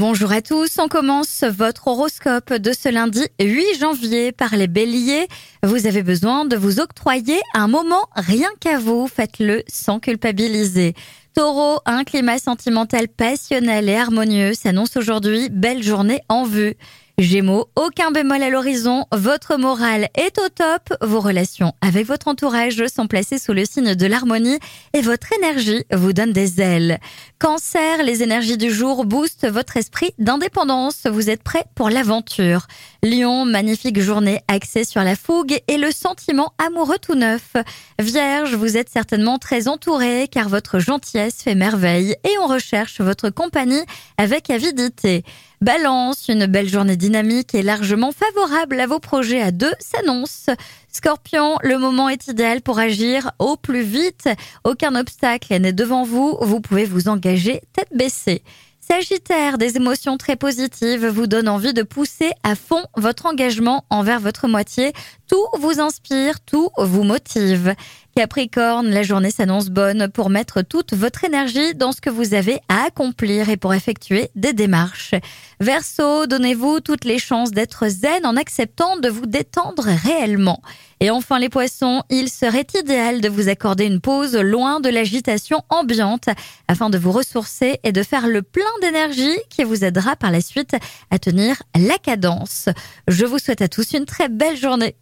Bonjour à tous, on commence votre horoscope de ce lundi 8 janvier par les béliers. Vous avez besoin de vous octroyer un moment rien qu'à vous, faites-le sans culpabiliser. Taureau, un climat sentimental passionnel et harmonieux s'annonce aujourd'hui, belle journée en vue. Gémeaux, aucun bémol à l'horizon, votre morale est au top, vos relations avec votre entourage sont placées sous le signe de l'harmonie et votre énergie vous donne des ailes. Cancer, les énergies du jour boostent votre esprit d'indépendance, vous êtes prêt pour l'aventure. Lion, magnifique journée axée sur la fougue et le sentiment amoureux tout neuf. Vierge, vous êtes certainement très entouré car votre gentillesse fait merveille et on recherche votre compagnie avec avidité. Balance, une belle journée dynamique et largement favorable à vos projets à deux s'annonce. Scorpion, le moment est idéal pour agir au plus vite. Aucun obstacle n'est devant vous, vous pouvez vous engager tête baissée. Sagittaire, des émotions très positives vous donnent envie de pousser à fond votre engagement envers votre moitié. Tout vous inspire, tout vous motive. Capricorne, la journée s'annonce bonne pour mettre toute votre énergie dans ce que vous avez à accomplir et pour effectuer des démarches. Verseau, donnez-vous toutes les chances d'être zen en acceptant de vous détendre réellement. Et enfin les poissons, il serait idéal de vous accorder une pause loin de l'agitation ambiante afin de vous ressourcer et de faire le plein d'énergie qui vous aidera par la suite à tenir la cadence. Je vous souhaite à tous une très belle journée.